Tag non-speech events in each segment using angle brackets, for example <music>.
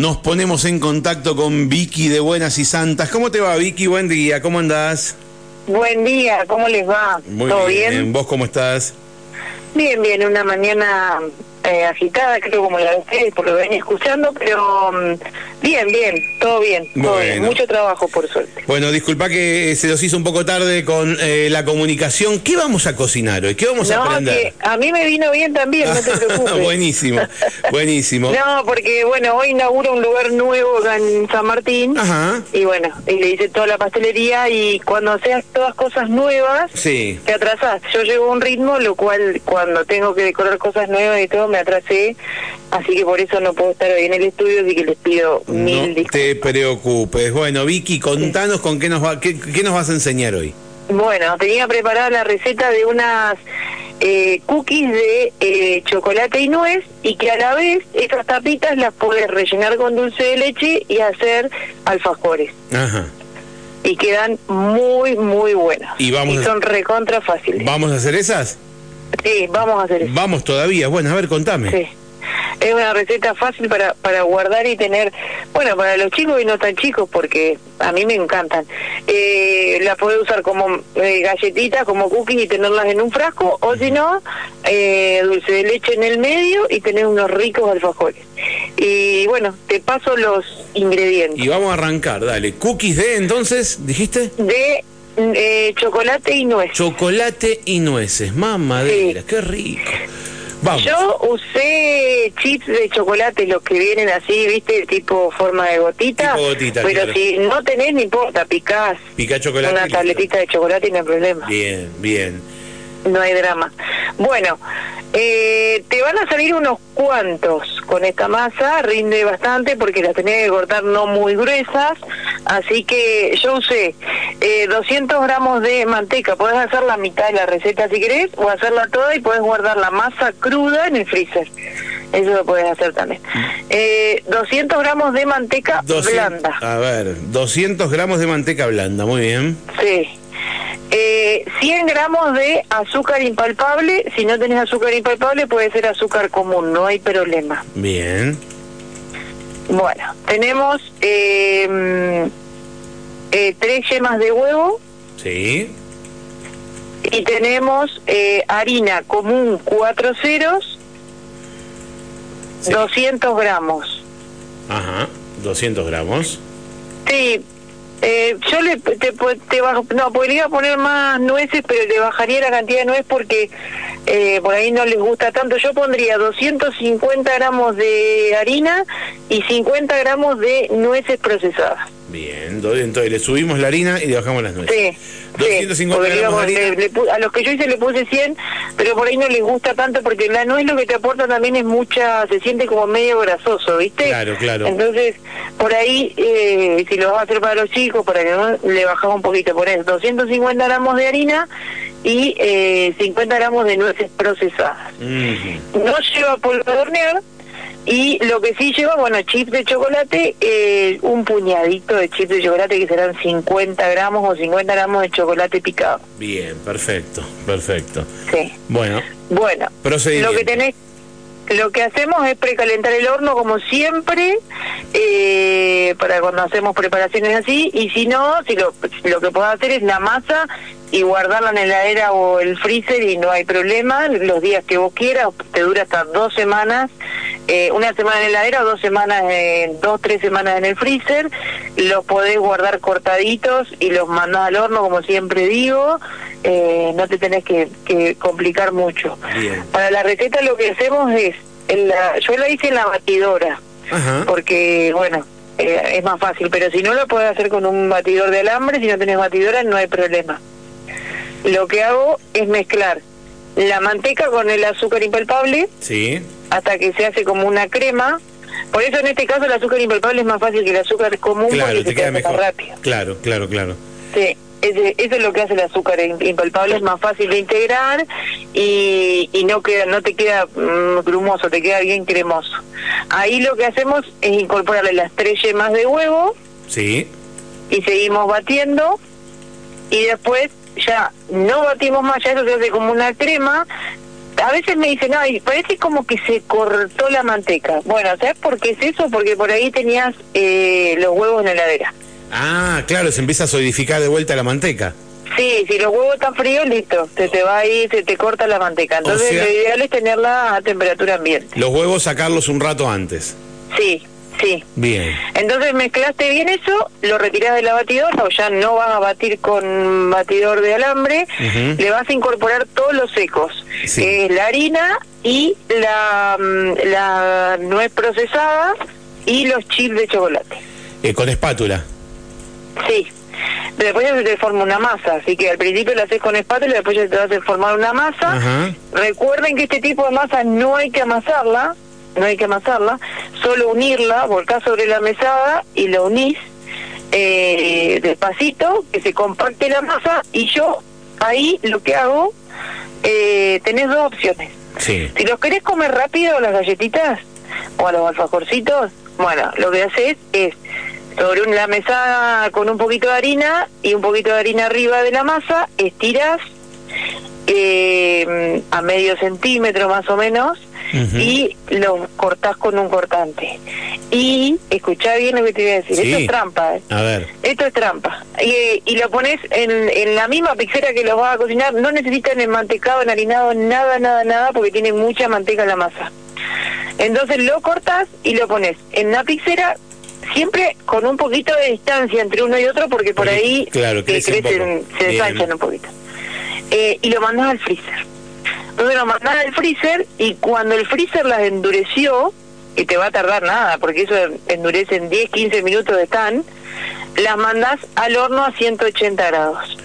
Nos ponemos en contacto con Vicky de Buenas y Santas. ¿Cómo te va, Vicky? Buen día, ¿cómo andás? Buen día, ¿cómo les va? Muy ¿Todo bien. bien? ¿Vos cómo estás? Bien, bien, una mañana eh, agitada, creo como la de ustedes, por lo que venía escuchando, pero mm, bien, bien, todo bien, todo bien. Bueno. mucho trabajo por suerte. Bueno, disculpa que se nos hizo un poco tarde con eh, la comunicación. ¿Qué vamos a cocinar hoy? ¿Qué vamos a No, aprender? que a mí me vino bien también, no te <laughs> preocupes. buenísimo, buenísimo. <laughs> No, porque bueno, hoy inaugura un lugar nuevo acá en San Martín. Ajá. Y bueno, y le hice toda la pastelería y cuando seas todas cosas nuevas, Sí. te atrasás. Yo llevo un ritmo, lo cual cuando tengo que decorar cosas nuevas y todo me atrasé, así que por eso no puedo estar hoy en el estudio, así que les pido mil No disculpas. te preocupes. Bueno, Vicky, contanos con qué nos, va, qué, qué nos vas a enseñar hoy. Bueno, tenía preparada la receta de unas eh, cookies de eh, chocolate y nuez y que a la vez esas tapitas las puedes rellenar con dulce de leche y hacer alfajores. Ajá. Y quedan muy, muy buenas. Y vamos a- son recontra fáciles. ¿Vamos a hacer esas? Sí, vamos a hacer eso. Vamos todavía. Bueno, a ver, contame. Sí. Es una receta fácil para, para guardar y tener, bueno, para los chicos y no tan chicos, porque a mí me encantan. Eh, la podés usar como eh, galletitas, como cookies y tenerlas en un frasco, o si no, eh, dulce de leche en el medio y tener unos ricos alfajores. Y bueno, te paso los ingredientes. Y vamos a arrancar, dale. Cookies de, entonces, dijiste. De eh, chocolate y nuez. Chocolate y nueces. Mamadera, Sí. qué rico. Vamos. Yo usé chips de chocolate, los que vienen así, viste, tipo forma de gotita. Tipo gotita, Pero claro. si no tenés, no importa, picás chocolate. una tabletita de chocolate y no hay problema. Bien, bien. No hay drama. Bueno, eh, te van a salir unos cuantos con esta masa, rinde bastante porque las tenés que cortar no muy gruesas, así que yo usé eh, 200 gramos de manteca, podés hacer la mitad de la receta si querés, o hacerla toda y podés guardar la masa cruda en el freezer. Eso lo podés hacer también. Eh, 200 gramos de manteca 200 blanda. A ver, 200 gramos de manteca blanda, muy bien. Sí. Eh, 100 gramos de azúcar impalpable. Si no tenés azúcar impalpable, puede ser azúcar común, no hay problema. Bien. Bueno, tenemos eh, mm, eh, tres yemas de huevo Sí. y tenemos eh, harina común cuatro ceros, Sí. 200 gramos. Ajá. 200 gramos. Sí, eh, yo le te, te bajo, no, podría poner más nueces, pero le bajaría la cantidad de nuez porque eh, por ahí no les gusta tanto. Yo pondría 250 gramos de harina y 50 gramos de nueces procesadas. Bien. Entonces le subimos la harina y le bajamos las nueces. Sí. sí, 250 porque gramos de digamos, harina. le- le pu- a los que yo hice le puse 100, pero por ahí no les gusta tanto porque la nuez lo que te aporta también es mucha, se siente como medio grasoso, ¿viste? Claro, claro. Entonces, por ahí, eh, si lo vas a hacer para los chicos, para que no, le bajamos un poquito, pones 250 gramos de harina y eh, 50 gramos de nueces procesadas. No lleva polvo de hornear y lo que sí lleva, bueno, chips de chocolate, eh, un puñadito de chips de chocolate que serán 50 gramos o 50 gramos de chocolate picado. Bien, perfecto, perfecto. Sí. Bueno, Bueno, lo que tenés, lo que hacemos es precalentar el horno como siempre eh, para cuando hacemos preparaciones así y si no, si lo, lo que podés hacer es la masa y guardarla en la heladera o el freezer y no hay problema, los días que vos quieras, te dura hasta dos semanas, eh, una semana en la heladera o dos semanas, en dos, tres semanas en el freezer, los podés guardar cortaditos y los mandás al horno como siempre digo, eh, no te tenés que, que complicar mucho. Bien. Para la receta lo que hacemos es, en la, yo la hice en la batidora, Ajá. porque bueno, eh, es más fácil, pero si no lo puedes hacer con un batidor de alambre, si no tenés batidora no hay problema. Lo que hago es mezclar la manteca con el azúcar impalpable Sí. hasta que se hace como una crema. Por eso en este caso el azúcar impalpable es más fácil que el azúcar común Claro, porque te se queda mejor. rápido. Claro, claro, claro. Sí, ese- eso es lo que hace el azúcar im- impalpable, es más fácil de integrar y, y no queda no te queda mm, grumoso, te queda bien cremoso. Ahí lo que hacemos es incorporarle las tres yemas de huevo Sí. y seguimos batiendo y después ya no batimos más, ya eso se hace como una crema, a veces me dicen, ay, parece como que se cortó la manteca. Bueno, ¿sabes por qué es eso? Porque por ahí tenías eh, los huevos en la heladera. Ah, claro, se empieza a solidificar de vuelta la manteca. Sí, si los huevos están fríos, listo, se te va ahí, se te corta la manteca. Entonces sea- lo ideal es tenerla a temperatura ambiente. Los huevos sacarlos un rato antes. Sí, sí. Bien. Entonces mezclaste bien eso, lo retirás de la batidora, o ya no vas a batir con batidor de alambre, le vas a incorporar todos los secos, Sí. que es la harina y la, mm, la nuez procesada y los chips de chocolate. Eh, con espátula. Sí. Después ya se te forma una masa, así que al principio lo haces con espátula y después ya te vas a formar una masa. Recuerden que este tipo de masa no hay que amasarla, no hay que amasarla, solo unirla, volcás sobre la mesada y lo unís eh, despacito, que se compacte la masa y yo ahí lo que hago, eh, tenés dos opciones. Sí. Si los querés comer rápido, las galletitas o a los alfajorcitos, bueno, lo que haces es sobre una mesada con un poquito de harina y un poquito de harina arriba de la masa, estiras eh, a medio centímetro más o menos Y lo cortás con un cortante. Y escuchá bien lo que te voy a decir, Sí. esto es trampa, ¿eh? A ver. Esto es trampa. Y, y lo pones en, en la misma pixera que los vas a cocinar. No necesitan el mantecado, enharinado, nada, nada, nada, porque tiene mucha manteca la masa. Entonces lo cortas y lo pones en la pixera, siempre con un poquito de distancia entre uno y otro, porque por Porque, ahí claro, crecen, se ensanchan un poquito. Eh, y lo mandas al freezer. Lo mandás al freezer y cuando el freezer las endureció, y te va a tardar nada, porque eso endurece en 10, 15 minutos de están, las mandás al horno a 180 grados.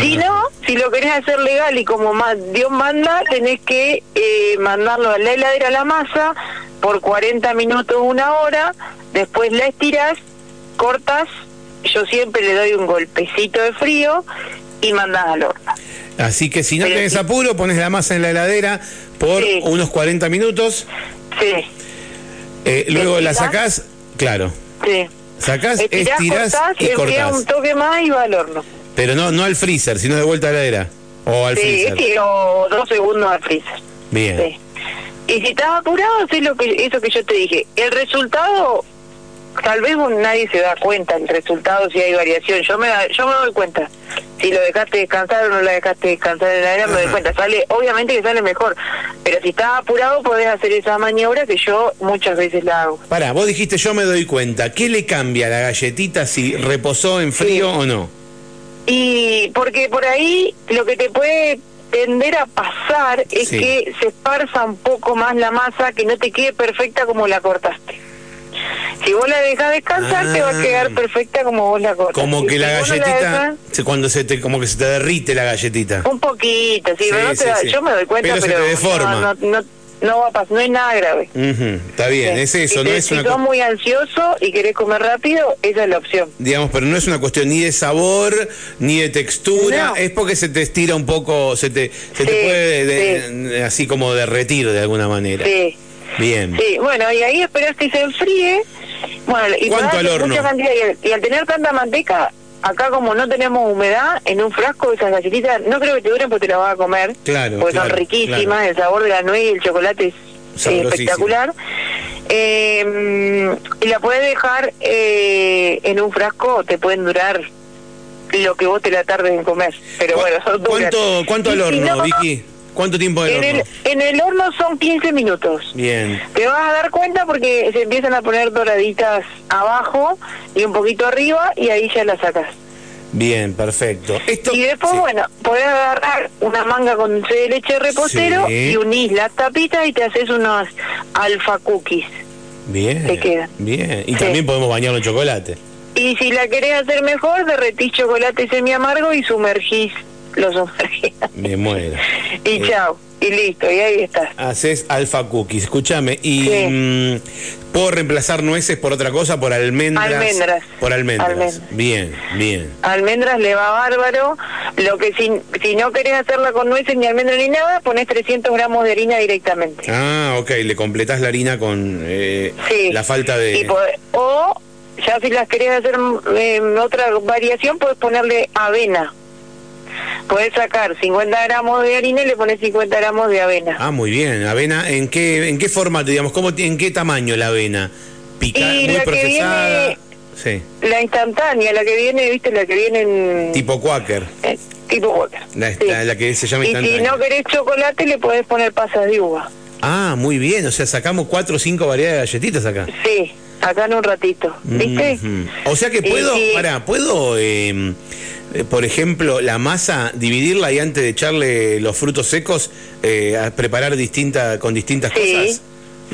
Si no, si lo querés hacer legal y como más Dios manda, tenés que eh, mandarlo a la heladera la masa por 40 minutos, una hora, después la estirás, cortas, yo siempre le doy un golpecito de frío y mandás al horno. Así que si no Pero tenés sí. apuro, pones la masa en la heladera por Sí. unos 40 minutos. Sí, eh, luego la sacás, claro. sí. Sacás, Estirás, estirás cortás, y cortás. un toque más y va al horno. Pero no, no al freezer, sino de vuelta a la heladera. O al Sí, freezer. sí, o dos segundos al freezer. Bien. Sí. Y si estás apurado, haces lo que, eso que yo te dije. El resultado, tal vez vos- nadie se da cuenta el resultado si hay variación. Yo me, yo me doy cuenta. Si lo dejaste descansar o no lo dejaste descansar en la heladera, me doy cuenta. Sale, obviamente que sale mejor. Pero si estás apurado, podés hacer esa maniobra que yo muchas veces la hago. Pará, vos dijiste yo me doy cuenta. ¿Qué le cambia a la galletita si reposó en frío o no? Y porque por ahí lo que te puede tender a pasar es Sí. que se esparza un poco más la masa, que no te quede perfecta como la cortaste. Si vos la dejas descansar, te va a Ah. quedar perfecta como vos la cortaste. Como que Si la galletita, se- cuando se te, como que se te derrite la galletita. un poquito, sí, Sí, pero no te sí. yo me doy cuenta, Pero se pero, te deforma. No, no, no, va a pasar, no es nada grave. Está bien, es eso, si no es si una sos muy ansioso y querés comer rápido, esa es la opción. digamos, pero no es una cuestión ni de sabor, ni de textura, No. es porque se te estira un poco, se te, se te puede de- así como derretir de alguna manera. Sí. Bien. Sí, bueno, y ahí esperás que se enfríe. Bueno, y ¿Cuánto al horno? mucha cantidad, y, al, y al tener tanta manteca, acá como no tenemos humedad, en un frasco esas galletitas, no creo que te duren porque te las vas a comer. Claro, Porque claro, son riquísimas, claro. el sabor de la nuez y el chocolate es eh, espectacular. Eh, y la puedes dejar eh, en un frasco, te pueden durar lo que vos te la tardes en comer. Pero ¿Cu- bueno, son duras. ¿Cuánto, cuánto al si horno, no, Vicky? ¿Cuánto tiempo En horno? el, en el horno son 15 minutos. Bien. Te vas a dar cuenta porque se empiezan a poner doraditas abajo y un poquito arriba y ahí ya las sacas. Bien, perfecto. Esto, Y después, sí. bueno, podés agarrar una manga con dulce de leche repostero Sí. y unís las tapitas y te haces unos alfa cookies. Bien. te queda. Bien. Y Sí. también podemos bañarlo en chocolate. Y si la querés hacer mejor, derretís chocolate semi amargo y sumergís, lo sumergís. Me muero. <laughs> y Eh. chao, y listo, y ahí estás. Haces alfa cookies. Escúchame, y Sí. mm, ¿puedo reemplazar nueces por otra cosa? Por almendras. Almendras. Por almendras. Almendras. Bien, bien. almendras le va bárbaro. Lo que si, si no querés hacerla con nueces ni almendras ni nada, pones 300 gramos de harina directamente. Ah, ok, le completás la harina con eh, Sí. la falta de... Y o ya si las querés hacer eh, otra variación, puedes ponerle avena. Puedes sacar 50 gramos de harina y le pones 50 gramos de avena. Ah, muy bien. Avena, ¿en qué, en qué formato, digamos? ¿Cómo, ¿En qué tamaño la avena? ¿Pica, Y muy la que procesada? viene- Sí. La instantánea, la que viene, viste, la que viene en... Tipo Quaker. eh, tipo Walker. La, Sí. la- la que se llama Y si instantánea. no querés chocolate, le podés poner pasas de uva. Ah, muy bien. O sea, sacamos cuatro o cinco variedades de galletitas acá. Sí, acá en un ratito, ¿viste? Ujú. O sea que Y puedo, si- pará, puedo, eh, eh, por ejemplo, la masa, dividirla y antes de echarle los frutos secos, eh, a preparar distinta, con distintas Sí, cosas.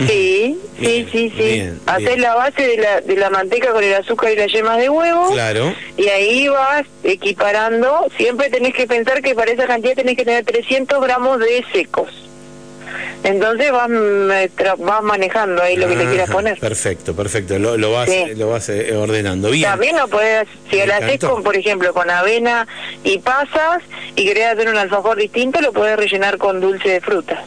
sí, sí, <laughs> sí, sí. bien. la base de la, de la manteca con el azúcar y las yemas de huevo. Claro. Y ahí vas equiparando. Siempre tenés que pensar que para esa cantidad tenés que tener 300 gramos de secos. Entonces vas, mm, eh, vas manejando ahí lo que le quieras poner. Perfecto, perfecto. Lo, lo vas, Sí. lo vas eh, ordenando. Bien. También lo puedes, si lo haces con, por ejemplo, con avena y pasas y querés hacer un alfajor distinto, lo puedes rellenar con dulce de frutas.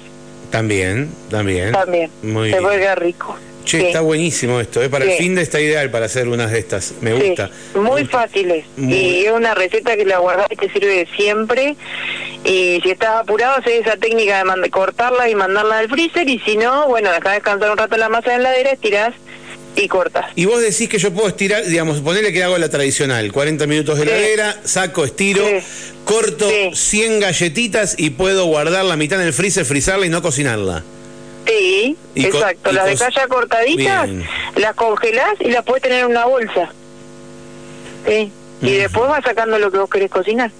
También, también. También. Muy Se bien. puede quedar rico. Che, Sí. está buenísimo esto. eh, Para el fin de está ideal para hacer unas de estas. Me Sí, gusta. muy Mucho. fáciles. Muy- Y es una receta que la guardás y te sirve siempre. Y si estás apurado, haces esa técnica de cortarla y mandarla al freezer. Y si no, bueno, dejás descansar un rato la masa en la heladera, estirás y cortas. Y vos decís que yo puedo estirar, digamos, ponerle que hago la tradicional, 40 minutos de heladera, saco, estiro, corto Sí. 100 galletitas y puedo guardar la mitad en el freezer, frizarla y no cocinarla. Sí, Y exacto. las dejás ya cortaditas, Bien. las congelás y las puedes tener en una bolsa. Sí. Y después vas sacando lo que vos querés cocinar.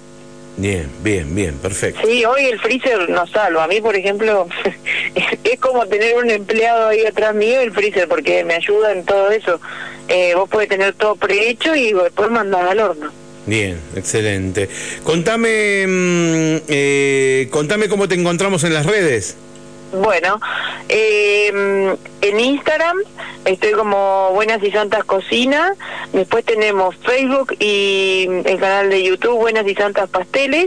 Bien, bien, bien, perfecto. Sí, hoy el freezer nos salva. A mí, por ejemplo, <laughs> es como tener un empleado ahí atrás mío el freezer, porque me ayuda en todo eso. Eh, vos podés tener todo prehecho y después mandar al horno. Bien, excelente. Contame, mm, eh, contame cómo te encontramos en las redes. Bueno, eh, en Instagram estoy como Buenas y Santas Cocina. Después tenemos Facebook y el canal de YouTube Buenas y Santas Pasteles.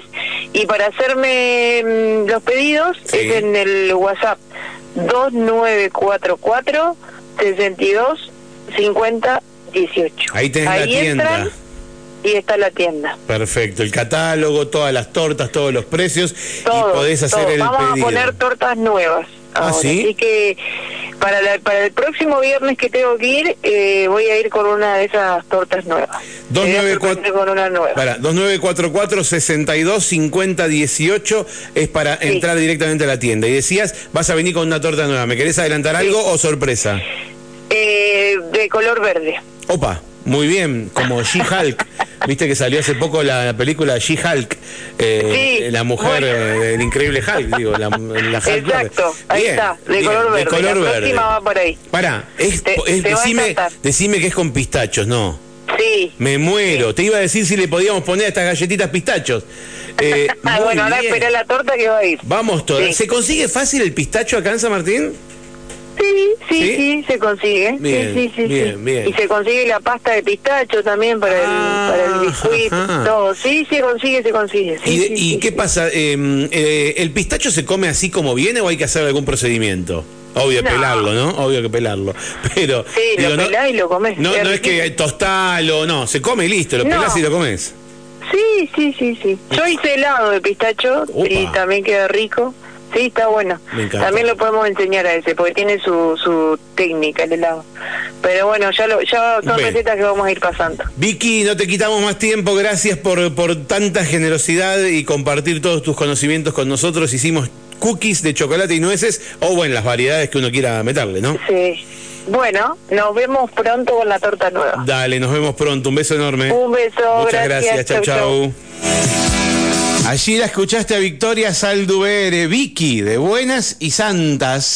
Y para hacerme mm, los pedidos Sí. es en el WhatsApp 2944 62 50 18. Ahí tenés la Ahí tienda. entran y está la tienda. Perfecto, el catálogo, todas las tortas, todos los precios Todo, y podés hacer todo. el Vamos pedido. a poner tortas nuevas. Ah, ahora. ¿sí? Así que para, la- para el próximo viernes que tengo que ir, eh, voy a ir con una de esas tortas nuevas. Te voy a 294 sorprender con una nueva. Para, 2944 62 50 18 es para Sí. entrar directamente a la tienda. Y decías, vas a venir con una torta nueva. ¿Me querés adelantar algo o sorpresa? Eh, de color verde. Opa, muy bien, como She-Hulk. <laughs> Viste que salió hace poco la película She-Hulk, eh, Sí, la mujer bueno. eh, del increíble Hulk, digo, la, la Hulk Exacto, verde. ahí Bien, está, de bien, color verde. De color la verde. próxima va por ahí. Pará, es, Te- es- te decime, decime que es con pistachos, no. Sí. Me muero. Te iba a decir si le podíamos poner a estas galletitas pistachos. Eh, <laughs> Ah, bueno, ahora espera la torta que va a ir. Vamos todas. Sí. ¿Se consigue fácil el pistacho acá en San Martín? Sí, sí, ¿Sí? sí, se consigue. Bien, sí, sí, sí, bien. Y se consigue la pasta de pistacho también para Ah, el, para el biscuit. ajá. Todo. Sí, se consigue, se consigue. Sí, ¿Y, de- y qué pasa? Eh, eh, ¿El pistacho se come así como viene o hay que hacer algún procedimiento? Obvio No. pelarlo, ¿no? Obvio que pelarlo. <laughs> Pero. Sí, lo no, pelás y lo comés. No, Es no es que tostalo, no. Se come y listo. Lo No. pelás y lo comes. Sí, sí, sí, sí. Yo hice helado de pistacho y también queda rico. Sí, está bueno. También lo podemos enseñar a ese, porque tiene su, su técnica el helado. Pero bueno, ya lo, ya son Bien. recetas que vamos a ir pasando. Vicky, no te quitamos más tiempo. Gracias por, por tanta generosidad y compartir todos tus conocimientos con nosotros. Hicimos cookies de chocolate y nueces o, bueno, las variedades que uno quiera meterle, ¿no? Sí. Bueno, nos vemos pronto con la torta nueva. Dale, nos vemos pronto. Un beso enorme. Un beso, Muchas gracias. gracias. Chau, Chau, chau. Allí la escuchaste a Victoria Saldubere, Vicky, de Buenas y Santas.